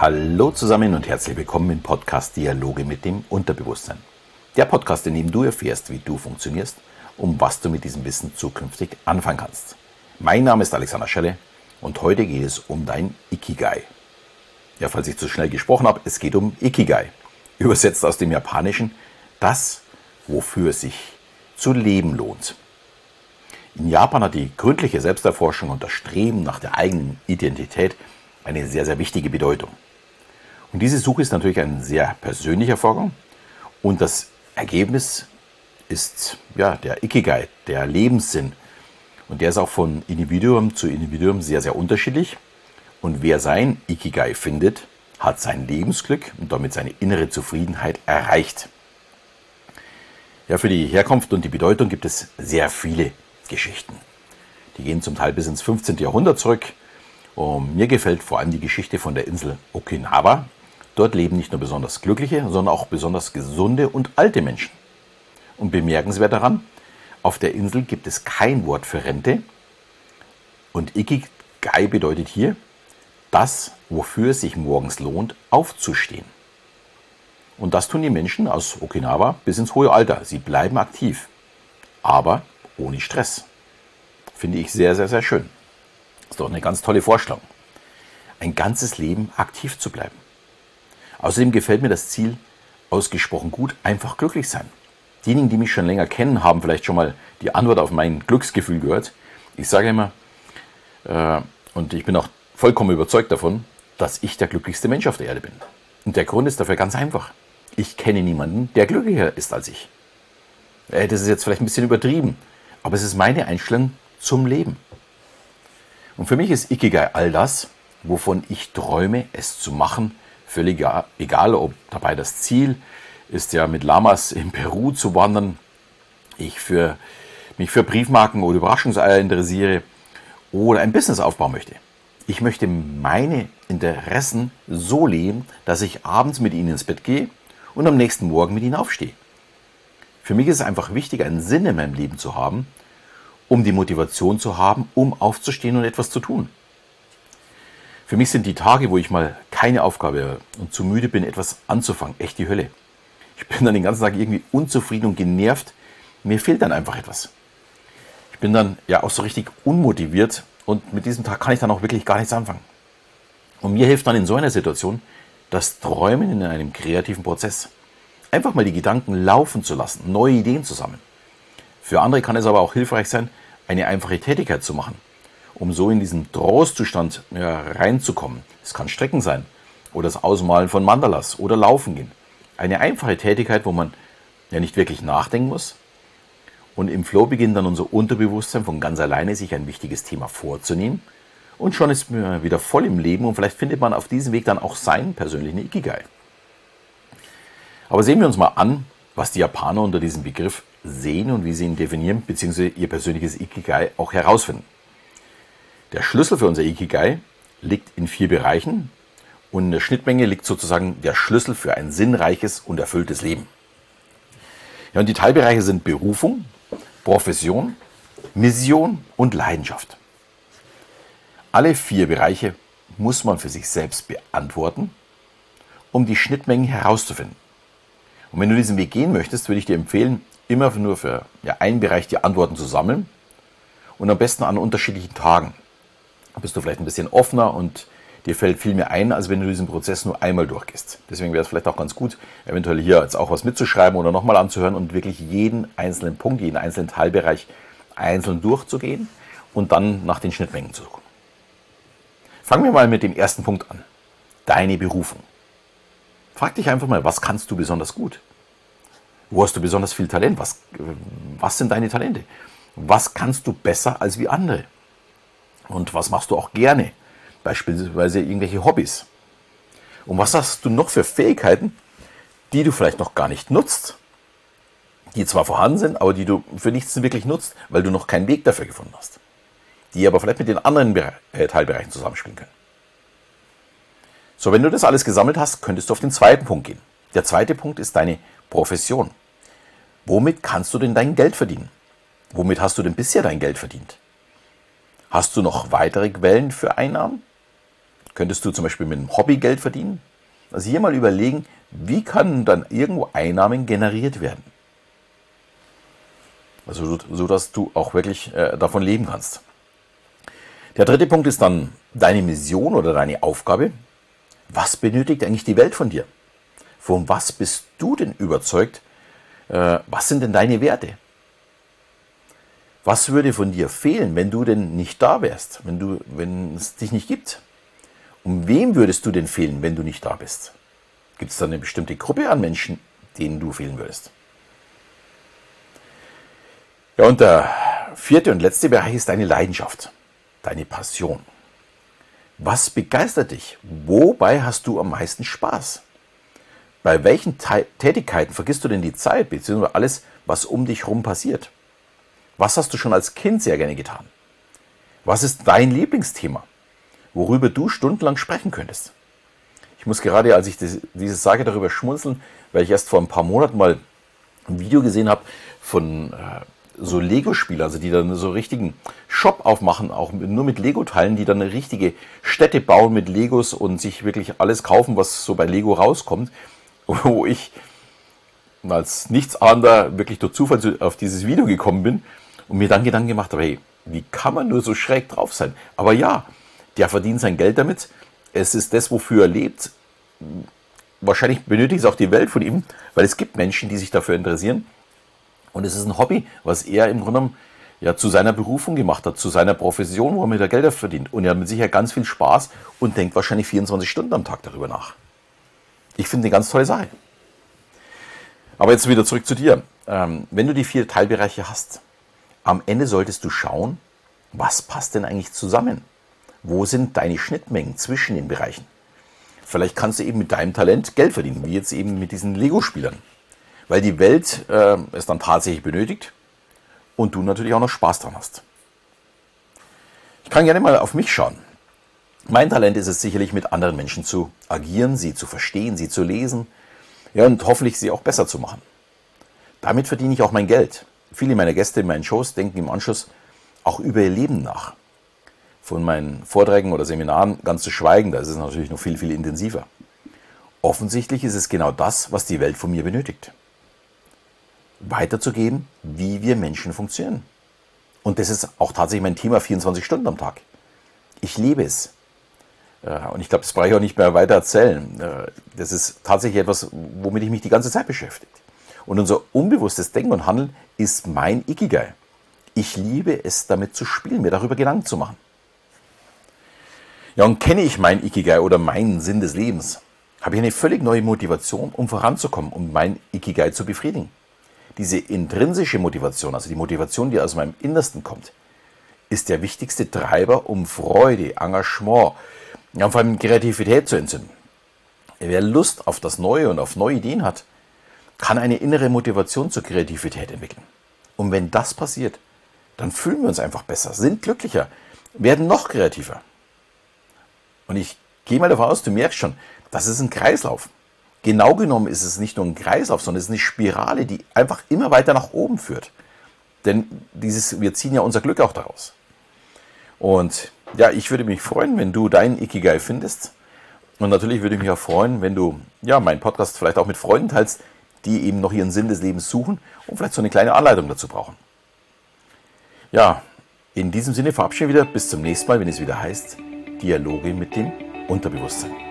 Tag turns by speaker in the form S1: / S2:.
S1: Hallo zusammen und herzlich willkommen im Podcast Dialoge mit dem Unterbewusstsein. Der Podcast, in dem du erfährst, wie du funktionierst, um was du mit diesem Wissen zukünftig anfangen kannst. Mein Name ist Alexander Schelle und heute geht es um dein Ikigai. Ja, falls ich zu schnell gesprochen habe, es geht um Ikigai. Übersetzt aus dem Japanischen das, wofür es sich zu leben lohnt. In Japan hat die gründliche Selbsterforschung und das Streben nach der eigenen Identität eine sehr, sehr wichtige Bedeutung. Und diese Suche ist natürlich ein sehr persönlicher Vorgang und das Ergebnis ist ja, der Ikigai, der Lebenssinn. Und der ist auch von Individuum zu Individuum sehr, sehr unterschiedlich. Und wer sein Ikigai findet, hat sein Lebensglück und damit seine innere Zufriedenheit erreicht. Ja, für die Herkunft und die Bedeutung gibt es sehr viele Geschichten. Die gehen zum Teil bis ins 15. Jahrhundert zurück. Und mir gefällt vor allem die Geschichte von der Insel Okinawa. Dort leben nicht nur besonders glückliche, sondern auch besonders gesunde und alte Menschen. Und bemerkenswert daran, auf der Insel gibt es kein Wort für Rente. Und Ikigai bedeutet hier, das, wofür es sich morgens lohnt, aufzustehen. Und das tun die Menschen aus Okinawa bis ins hohe Alter. Sie bleiben aktiv, aber ohne Stress. Finde ich sehr, sehr, sehr schön. Ist doch eine ganz tolle Vorstellung. Ein ganzes Leben aktiv zu bleiben. Außerdem gefällt mir das Ziel ausgesprochen gut, einfach glücklich sein. Diejenigen, die mich schon länger kennen, haben vielleicht schon mal die Antwort auf mein Glücksgefühl gehört. Ich sage immer, äh, und ich bin auch vollkommen überzeugt davon, dass ich der glücklichste Mensch auf der Erde bin. Und der Grund ist dafür ganz einfach. Ich kenne niemanden, der glücklicher ist als ich. Äh, das ist jetzt vielleicht ein bisschen übertrieben, aber es ist meine Einstellung zum Leben. Und für mich ist Ikigai all das, wovon ich träume, es zu machen, völlig egal, ob dabei das Ziel ist ja mit Lamas in Peru zu wandern, ich für, mich für Briefmarken oder Überraschungseier interessiere oder ein Business aufbauen möchte. Ich möchte meine Interessen so leben, dass ich abends mit ihnen ins Bett gehe und am nächsten Morgen mit ihnen aufstehe. Für mich ist es einfach wichtig, einen Sinn in meinem Leben zu haben, um die Motivation zu haben, um aufzustehen und etwas zu tun. Für mich sind die Tage, wo ich mal keine Aufgabe habe und zu müde bin, etwas anzufangen, echt die Hölle. Ich bin dann den ganzen Tag irgendwie unzufrieden und genervt. Mir fehlt dann einfach etwas. Ich bin dann ja auch so richtig unmotiviert und mit diesem Tag kann ich dann auch wirklich gar nichts anfangen. Und mir hilft dann in so einer Situation das Träumen in einem kreativen Prozess. Einfach mal die Gedanken laufen zu lassen, neue Ideen zu sammeln. Für andere kann es aber auch hilfreich sein, eine einfache Tätigkeit zu machen, um so in diesen Trostzustand ja, reinzukommen. Es kann Strecken sein oder das Ausmalen von Mandalas oder Laufen gehen. Eine einfache Tätigkeit, wo man ja nicht wirklich nachdenken muss. Und im Flow beginnt dann unser Unterbewusstsein von ganz alleine, sich ein wichtiges Thema vorzunehmen. Und schon ist man wieder voll im Leben und vielleicht findet man auf diesem Weg dann auch seinen persönlichen Ikigai. Aber sehen wir uns mal an, was die Japaner unter diesem Begriff sehen und wie sie ihn definieren, bzw. ihr persönliches Ikigai auch herausfinden. Der Schlüssel für unser Ikigai liegt in vier Bereichen und in der Schnittmenge liegt sozusagen der Schlüssel für ein sinnreiches und erfülltes Leben. Ja, und die Teilbereiche sind Berufung, Profession, Mission und Leidenschaft. Alle vier Bereiche muss man für sich selbst beantworten, um die Schnittmengen herauszufinden. Und wenn du diesen Weg gehen möchtest, würde ich dir empfehlen, immer nur für ja, einen Bereich die Antworten zu sammeln und am besten an unterschiedlichen Tagen. Bist du vielleicht ein bisschen offener und dir fällt viel mehr ein, als wenn du diesen Prozess nur einmal durchgehst. Deswegen wäre es vielleicht auch ganz gut, eventuell hier jetzt auch was mitzuschreiben oder nochmal anzuhören und wirklich jeden einzelnen Punkt, jeden einzelnen Teilbereich einzeln durchzugehen und dann nach den Schnittmengen zu suchen. Fangen wir mal mit dem ersten Punkt an. Deine Berufung. Frag dich einfach mal, was kannst du besonders gut? Wo hast du besonders viel Talent? Was, was sind deine Talente? Was kannst du besser als wie andere? Und was machst du auch gerne? Beispielsweise irgendwelche Hobbys. Und was hast du noch für Fähigkeiten, die du vielleicht noch gar nicht nutzt? Die zwar vorhanden sind, aber die du für nichts wirklich nutzt, weil du noch keinen Weg dafür gefunden hast. Die aber vielleicht mit den anderen äh, Teilbereichen zusammenspielen können. So, wenn du das alles gesammelt hast, könntest du auf den zweiten Punkt gehen. Der zweite Punkt ist deine Profession. Womit kannst du denn dein Geld verdienen? Womit hast du denn bisher dein Geld verdient? Hast du noch weitere Quellen für Einnahmen? Könntest du zum Beispiel mit einem Hobby Geld verdienen? Also hier mal überlegen, wie kann dann irgendwo Einnahmen generiert werden? Also so, dass du auch wirklich äh, davon leben kannst. Der dritte Punkt ist dann deine Mission oder deine Aufgabe. Was benötigt eigentlich die Welt von dir? Von was bist du denn überzeugt? Äh, was sind denn deine Werte? Was würde von dir fehlen, wenn du denn nicht da wärst, wenn, du, wenn es dich nicht gibt? Um wem würdest du denn fehlen, wenn du nicht da bist? Gibt es da eine bestimmte Gruppe an Menschen, denen du fehlen würdest? Ja, und der vierte und letzte Bereich ist deine Leidenschaft, deine Passion. Was begeistert dich? Wobei hast du am meisten Spaß? Bei welchen Tätigkeiten vergisst du denn die Zeit, beziehungsweise alles, was um dich herum passiert? Was hast du schon als Kind sehr gerne getan? Was ist dein Lieblingsthema, worüber du stundenlang sprechen könntest? Ich muss gerade, als ich dieses sage, darüber schmunzeln, weil ich erst vor ein paar Monaten mal ein Video gesehen habe von äh, so Lego-Spieler, also die dann so richtigen Shop aufmachen, auch nur mit Lego-Teilen, die dann eine richtige Städte bauen mit Legos und sich wirklich alles kaufen, was so bei Lego rauskommt, wo ich als Nichtsahnender wirklich durch Zufall auf dieses Video gekommen bin und mir dann Gedanken gemacht habe, hey, wie kann man nur so schräg drauf sein? Aber ja, der verdient sein Geld damit. Es ist das, wofür er lebt. Wahrscheinlich benötigt es auch die Welt von ihm, weil es gibt Menschen, die sich dafür interessieren. Und es ist ein Hobby, was er im Grunde genommen ja, zu seiner Berufung gemacht hat, zu seiner Profession, wo er mit der Gelder verdient. Und er hat mit Sicherheit ganz viel Spaß und denkt wahrscheinlich 24 Stunden am Tag darüber nach. Ich finde eine ganz tolle Sache. Aber jetzt wieder zurück zu dir. Ähm, wenn du die vier Teilbereiche hast, am Ende solltest du schauen, was passt denn eigentlich zusammen? Wo sind deine Schnittmengen zwischen den Bereichen? Vielleicht kannst du eben mit deinem Talent Geld verdienen, wie jetzt eben mit diesen Lego-Spielern weil die Welt äh, es dann tatsächlich benötigt und du natürlich auch noch Spaß dran hast. Ich kann gerne mal auf mich schauen. Mein Talent ist es sicherlich, mit anderen Menschen zu agieren, sie zu verstehen, sie zu lesen ja, und hoffentlich sie auch besser zu machen. Damit verdiene ich auch mein Geld. Viele meiner Gäste in meinen Shows denken im Anschluss auch über ihr Leben nach. Von meinen Vorträgen oder Seminaren ganz zu schweigen, da ist es natürlich noch viel, viel intensiver. Offensichtlich ist es genau das, was die Welt von mir benötigt weiterzugeben, wie wir Menschen funktionieren. Und das ist auch tatsächlich mein Thema 24 Stunden am Tag. Ich liebe es. Äh, und ich glaube, das brauche ich auch nicht mehr weiter erzählen. Äh, das ist tatsächlich etwas, womit ich mich die ganze Zeit beschäftige. Und unser unbewusstes Denken und Handeln ist mein Ikigai. Ich liebe es, damit zu spielen, mir darüber Gedanken zu machen. Ja, und kenne ich mein Ikigai oder meinen Sinn des Lebens, habe ich eine völlig neue Motivation, um voranzukommen, um mein Ikigai zu befriedigen diese intrinsische Motivation, also die Motivation, die aus meinem Innersten kommt, ist der wichtigste Treiber, um Freude, Engagement, ja, vor allem Kreativität zu entzünden. Wer Lust auf das Neue und auf neue Ideen hat, kann eine innere Motivation zur Kreativität entwickeln. Und wenn das passiert, dann fühlen wir uns einfach besser, sind glücklicher, werden noch kreativer. Und ich gehe mal davon aus, du merkst schon, das ist ein Kreislauf. Genau genommen ist es nicht nur ein Kreislauf, sondern es ist eine Spirale, die einfach immer weiter nach oben führt. Denn dieses, wir ziehen ja unser Glück auch daraus. Und ja, ich würde mich freuen, wenn du deinen Ikigai findest. Und natürlich würde ich mich auch freuen, wenn du ja, meinen Podcast vielleicht auch mit Freunden teilst, die eben noch ihren Sinn des Lebens suchen und vielleicht so eine kleine Anleitung dazu brauchen. Ja, in diesem Sinne verabschiede ich wieder. Bis zum nächsten Mal, wenn es wieder heißt Dialoge mit dem Unterbewusstsein.